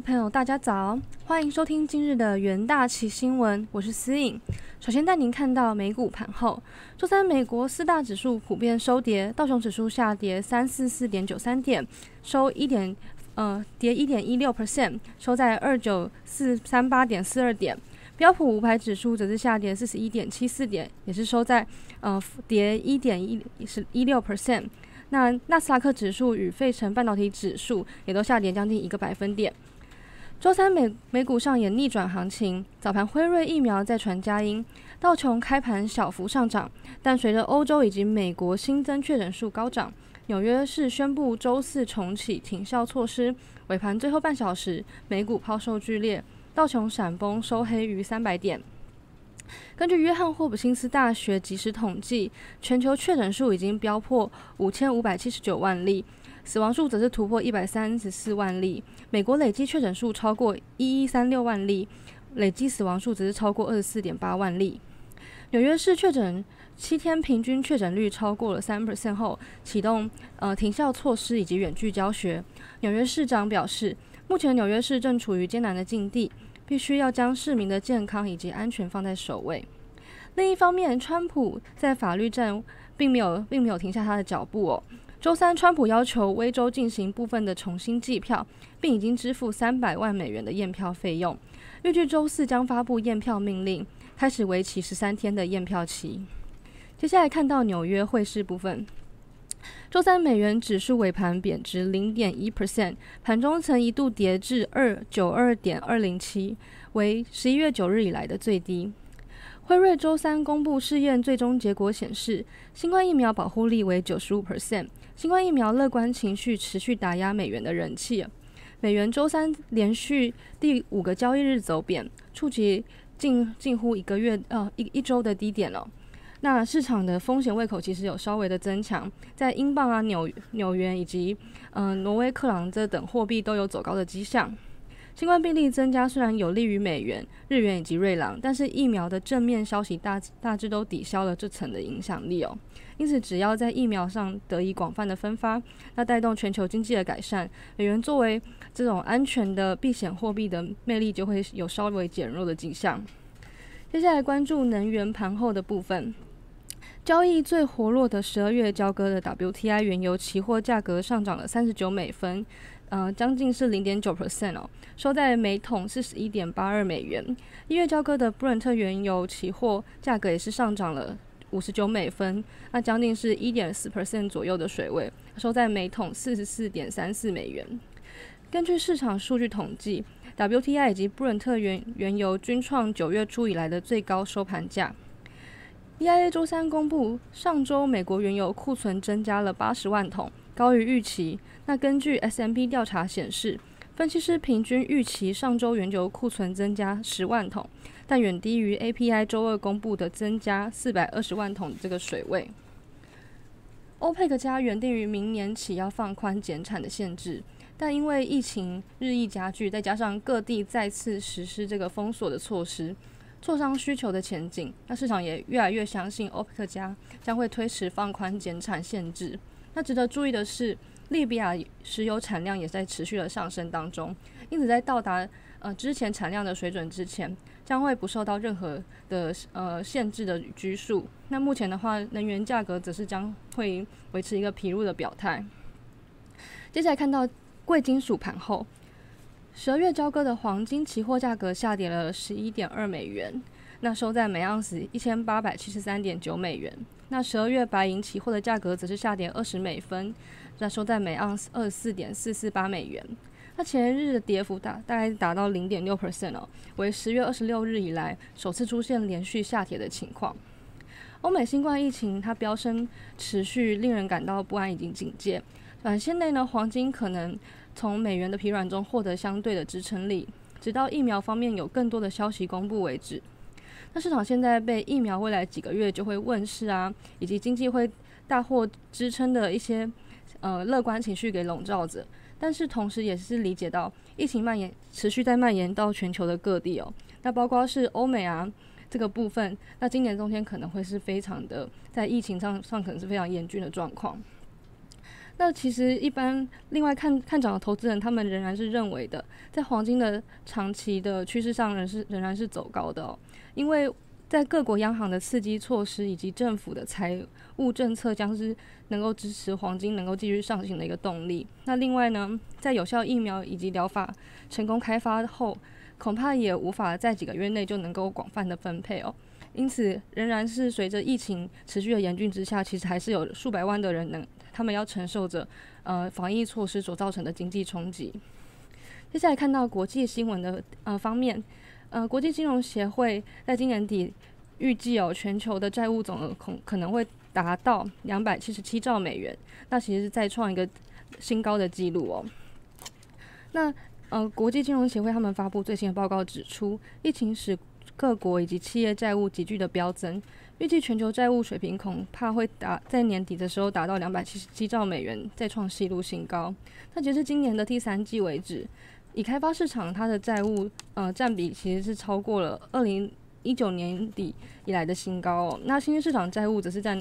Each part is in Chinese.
朋友，大家早，欢迎收听今日的元大旗新闻，我是思颖。首先带您看到美股盘后，周三美国四大指数普遍收跌，道琼指数下跌三四四点九三点，收一点呃跌一点一六 percent，收在二九四三八点四二点。标普五百指数则是下跌四十一点七四点，也是收在呃跌一点一是一六 percent。那纳斯达克指数与费城半导体指数也都下跌将近一个百分点。周三美美股上演逆转行情，早盘辉瑞疫苗再传佳音，道琼开盘小幅上涨，但随着欧洲以及美国新增确诊数高涨，纽约市宣布周四重启停效措施。尾盘最后半小时，美股抛售剧烈，道琼闪崩收黑逾三百点。根据约翰霍普金斯大学即时统计，全球确诊数已经飙破五千五百七十九万例，死亡数则是突破一百三十四万例。美国累计确诊数超过一一三六万例，累计死亡数则是超过二十四点八万例。纽约市确诊七天平均确诊率超过了三 percent 后，启动呃停效措施以及远距教学。纽约市长表示，目前纽约市正处于艰难的境地。必须要将市民的健康以及安全放在首位。另一方面，川普在法律战并没有并没有停下他的脚步哦。周三，川普要求威州进行部分的重新计票，并已经支付三百万美元的验票费用。预计周四将发布验票命令，开始为期十三天的验票期。接下来看到纽约汇市部分。周三，美元指数尾盘贬值零点一 percent，盘中曾一度跌至二九二点二零七，为十一月九日以来的最低。辉瑞周三公布试验最终结果显示，新冠疫苗保护力为九十五 percent。新冠疫苗乐观情绪持续打压美元的人气，美元周三连续第五个交易日走贬，触及近近乎一个月呃一一周的低点了。那市场的风险胃口其实有稍微的增强，在英镑啊、纽纽元以及嗯挪威克朗这等货币都有走高的迹象。新冠病例增加虽然有利于美元、日元以及瑞郎，但是疫苗的正面消息大大致都抵消了这层的影响力哦。因此，只要在疫苗上得以广泛的分发，那带动全球经济的改善，美元作为这种安全的避险货币的魅力就会有稍微减弱的迹象。接下来关注能源盘后的部分。交易最活络的十二月交割的 WTI 原油期货价格上涨了三十九美分，呃，将近是零点九 percent 哦，收在每桶四十一点八二美元。一月交割的布伦特原油期货价格也是上涨了五十九美分，那将近是一点四 percent 左右的水位，收在每桶四十四点三四美元。根据市场数据统计，WTI 以及布伦特原原油均创九月初以来的最高收盘价。EIA 周三公布，上周美国原油库存增加了八十万桶，高于预期。那根据 S M P 调查显示，分析师平均预期上周原油库存增加十万桶，但远低于 API 周二公布的增加四百二十万桶这个水位。欧佩克加原定于明年起要放宽减产的限制，但因为疫情日益加剧，再加上各地再次实施这个封锁的措施。磋商需求的前景，那市场也越来越相信欧佩克加将会推迟放宽减产限制。那值得注意的是，利比亚石油产量也在持续的上升当中，因此在到达呃之前产量的水准之前，将会不受到任何的呃限制的拘束。那目前的话，能源价格则是将会维持一个疲弱的表态。接下来看到贵金属盘后。十二月交割的黄金期货价格下跌了十一点二美元，那收在每盎司一千八百七十三点九美元。那十二月白银期货的价格则是下跌二十美分，那收在每盎司二十四点四四八美元。那前日的跌幅大大概达到零点六 percent 哦，为十月二十六日以来首次出现连续下跌的情况。欧美新冠疫情它飙升持续，令人感到不安以及警戒。短线内呢，黄金可能。从美元的疲软中获得相对的支撑力，直到疫苗方面有更多的消息公布为止。那市场现在被疫苗未来几个月就会问世啊，以及经济会大获支撑的一些呃乐观情绪给笼罩着，但是同时也是理解到疫情蔓延持续在蔓延到全球的各地哦。那包括是欧美啊这个部分，那今年冬天可能会是非常的在疫情上上可能是非常严峻的状况。那其实一般另外看看涨的投资人，他们仍然是认为的，在黄金的长期的趋势上仍是仍然是走高的哦，因为在各国央行的刺激措施以及政府的财务政策将是能够支持黄金能够继续上行的一个动力。那另外呢，在有效疫苗以及疗法成功开发后，恐怕也无法在几个月内就能够广泛的分配哦。因此，仍然是随着疫情持续的严峻之下，其实还是有数百万的人能，他们要承受着呃防疫措施所造成的经济冲击。接下来看到国际新闻的呃方面，呃，国际金融协会在今年底预计哦，全球的债务总额可可能会达到两百七十七兆美元，那其实是再创一个新高的记录哦。那呃，国际金融协会他们发布最新的报告指出，疫情使各国以及企业债务急剧的飙增，预计全球债务水平恐怕会达在年底的时候达到两百七十七兆美元，再创纪录新高。那截至今年的第三季为止，已开发市场它的债务呃占比其实是超过了二零一九年底以来的新高哦。那新兴市场债务则是占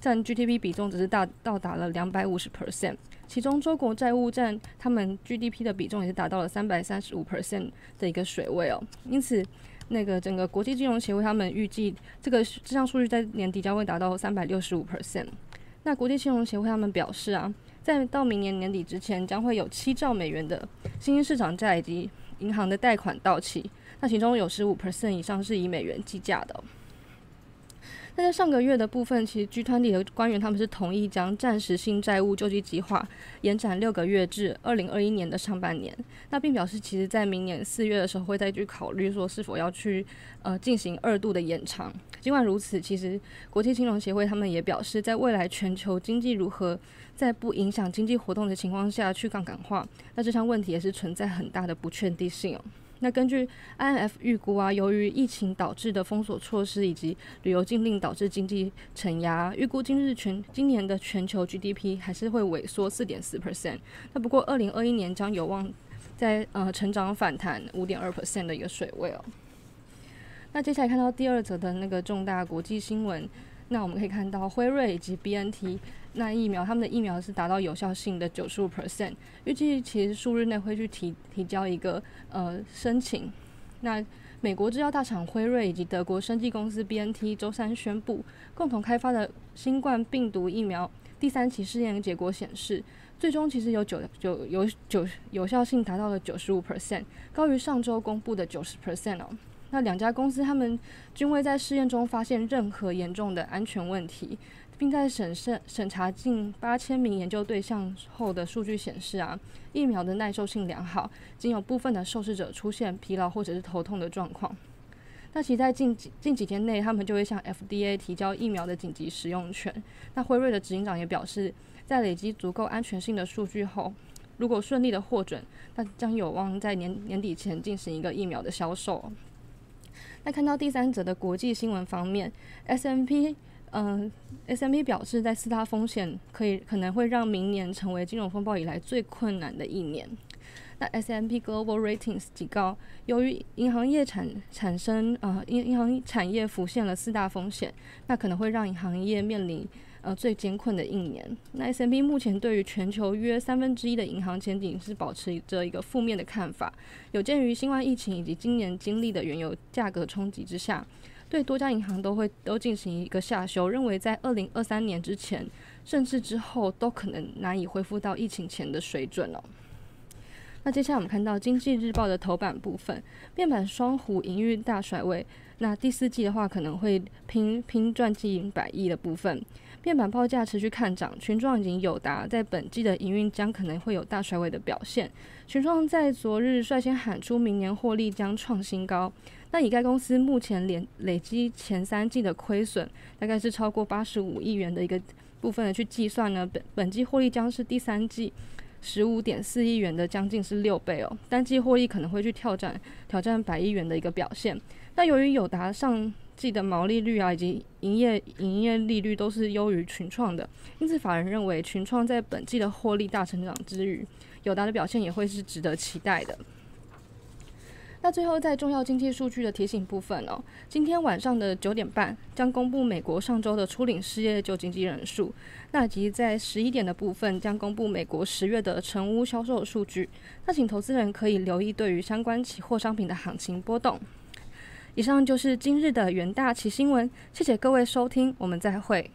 占 GDP 比重只是大到达了两百五十 percent，其中中国债务占他们 GDP 的比重也是达到了三百三十五 percent 的一个水位哦。因此。那个整个国际金融协会他们预计这个这项数据在年底将会达到三百六十五 percent。那国际金融协会他们表示啊，在到明年年底之前，将会有七兆美元的新兴市场债以及银行的贷款到期，那其中有十五 percent 以上是以美元计价的。那在上个月的部分，其实集团里的官员他们是同意将暂时性债务救济计划延展六个月至二零二一年的上半年。那并表示，其实在明年四月的时候会再去考虑说是否要去呃进行二度的延长。尽管如此，其实国际金融协会他们也表示，在未来全球经济如何在不影响经济活动的情况下去杠杆化，那这项问题也是存在很大的不确定性哦。那根据 INF 预估啊，由于疫情导致的封锁措施以及旅游禁令导致经济承压，预估今日全今年的全球 GDP 还是会萎缩四点四 percent。那不过二零二一年将有望在呃成长反弹五点二 percent 的一个水位哦。那接下来看到第二则的那个重大国际新闻，那我们可以看到辉瑞以及 BNT。那疫苗，他们的疫苗是达到有效性的九十五 percent，预计其实数日内会去提提交一个呃申请。那美国制药大厂辉瑞以及德国生技公司 BNT 周三宣布，共同开发的新冠病毒疫苗第三期试验结果显示，最终其实有九九有九有效性达到了九十五 percent，高于上周公布的九十 percent 哦。那两家公司他们均未在试验中发现任何严重的安全问题。并在审慎审查近八千名研究对象后的数据显示啊，疫苗的耐受性良好，仅有部分的受试者出现疲劳或者是头痛的状况。那其在近几近几天内，他们就会向 FDA 提交疫苗的紧急使用权。那辉瑞的执行长也表示，在累积足够安全性的数据后，如果顺利的获准，那将有望在年年底前进行一个疫苗的销售。那看到第三者的国际新闻方面，S M P。嗯，S M P 表示，在四大风险可以可能会让明年成为金融风暴以来最困难的一年。那 S M P Global Ratings 警告，由于银行业产产生呃银银行产业浮现了四大风险，那可能会让银行业面临呃最艰困的一年。那 S M P 目前对于全球约三分之一的银行前景是保持着一个负面的看法，有鉴于新冠疫情以及今年经历的原油价格冲击之下。对多家银行都会都进行一个下修，认为在二零二三年之前，甚至之后都可能难以恢复到疫情前的水准了。那接下来我们看到《经济日报》的头版部分，面板双虎营运大甩位，那第四季的话可能会拼拼赚近百亿的部分。面板报价持续看涨，群创已经有达在本季的营运将可能会有大甩尾的表现。群创在昨日率先喊出明年获利将创新高。那以该公司目前连累积前三季的亏损，大概是超过八十五亿元的一个部分的去计算呢，本本季获利将是第三季十五点四亿元的将近是六倍哦，单季获利可能会去挑战挑战百亿元的一个表现。那由于友达上季的毛利率啊以及营业营业利率都是优于群创的，因此法人认为群创在本季的获利大成长之余，友达的表现也会是值得期待的。那最后在重要经济数据的提醒部分哦，今天晚上的九点半将公布美国上周的初领失业救经济人数，那以及在十一点的部分将公布美国十月的成屋销售数据。那请投资人可以留意对于相关期货商品的行情波动。以上就是今日的元大旗新闻，谢谢各位收听，我们再会。